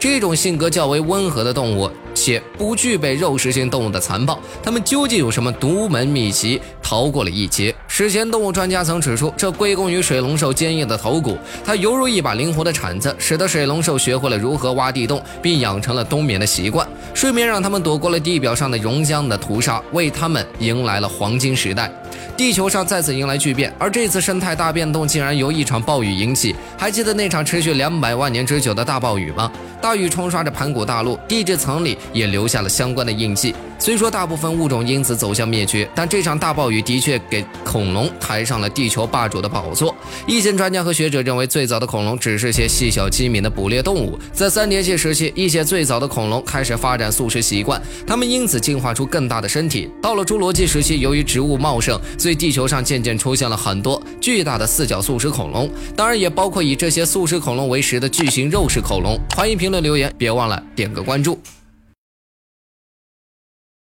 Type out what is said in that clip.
这种性格较为温和的动物，且不具备肉食性动物的残暴，它们究竟有什么独门秘籍，逃过了一劫？史前动物专家曾指出，这归功于水龙兽坚硬的头骨，它犹如一把灵活的铲子，使得水龙兽学会了如何挖地洞，并养成了冬眠的习惯。睡眠让它们躲过了地表上的熔浆的屠杀，为它们迎来了黄金时代。地球上再次迎来巨变，而这次生态大变动竟然由一场暴雨引起。还记得那场持续两百万年之久的大暴雨吗？大雨冲刷着盘古大陆，地质层里也留下了相关的印记。虽说大部分物种因此走向灭绝，但这场大暴雨的确给恐龙抬上了地球霸主的宝座。一些专家和学者认为，最早的恐龙只是些细小机敏的捕猎动物。在三叠纪时期，一些最早的恐龙开始发展素食习惯，它们因此进化出更大的身体。到了侏罗纪时期，由于植物茂盛，所以地球上渐渐出现了很多巨大的四脚素食恐龙，当然也包括以这些素食恐龙为食的巨型肉食恐龙。欢迎评的留言，别忘了点个关注。